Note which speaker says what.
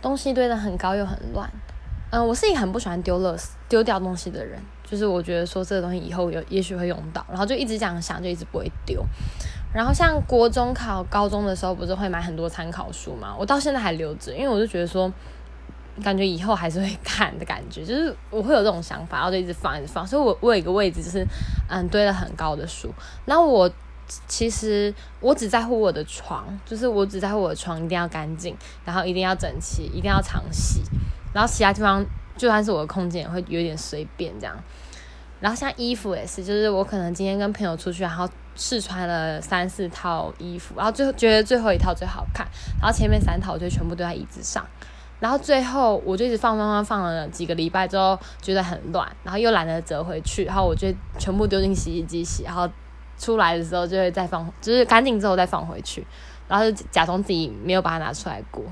Speaker 1: 东西堆得很高又很乱。嗯，我是一很不喜欢丢垃圾、丢掉东西的人，就是我觉得说这个东西以后有也许会用到，然后就一直这样想，就一直不会丢。然后像国中考高中的时候，不是会买很多参考书嘛？我到现在还留着，因为我就觉得说，感觉以后还是会看的感觉，就是我会有这种想法，然后就一直放，一直放。所以我我有一个位置，就是嗯堆了很高的书。然后我其实我只在乎我的床，就是我只在乎我的床一定要干净，然后一定要整齐，一定要常洗。然后其他地方就算是我的空间，也会有点随便这样。然后像衣服也是，就是我可能今天跟朋友出去，然后试穿了三四套衣服，然后最后觉得最后一套最好看，然后前面三套我就全部丢在椅子上，然后最后我就一直放放放放了几个礼拜之后，觉得很乱，然后又懒得折回去，然后我就全部丢进洗衣机洗，然后出来的时候就会再放，就是干净之后再放回去，然后就假装自己没有把它拿出来过。